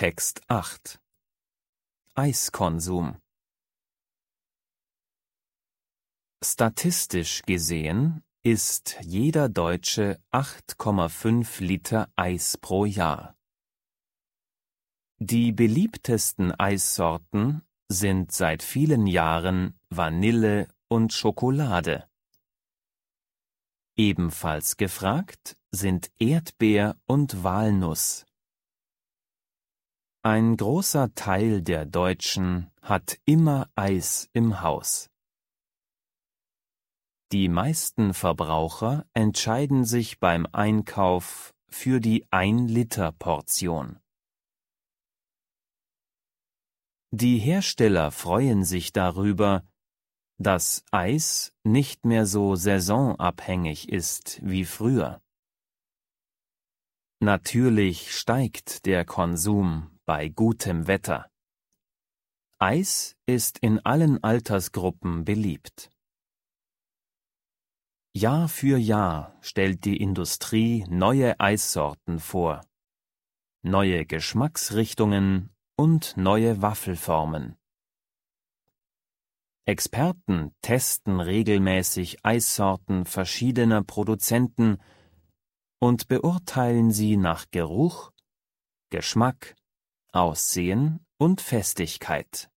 Text 8 Eiskonsum Statistisch gesehen isst jeder Deutsche 8,5 Liter Eis pro Jahr. Die beliebtesten Eissorten sind seit vielen Jahren Vanille und Schokolade. Ebenfalls gefragt sind Erdbeer und Walnuss. Ein großer Teil der Deutschen hat immer Eis im Haus. Die meisten Verbraucher entscheiden sich beim Einkauf für die 1-Liter-Portion. Die Hersteller freuen sich darüber, dass Eis nicht mehr so saisonabhängig ist wie früher. Natürlich steigt der Konsum bei gutem Wetter. Eis ist in allen Altersgruppen beliebt. Jahr für Jahr stellt die Industrie neue Eissorten vor, neue Geschmacksrichtungen und neue Waffelformen. Experten testen regelmäßig Eissorten verschiedener Produzenten und beurteilen sie nach Geruch, Geschmack, Aussehen und Festigkeit.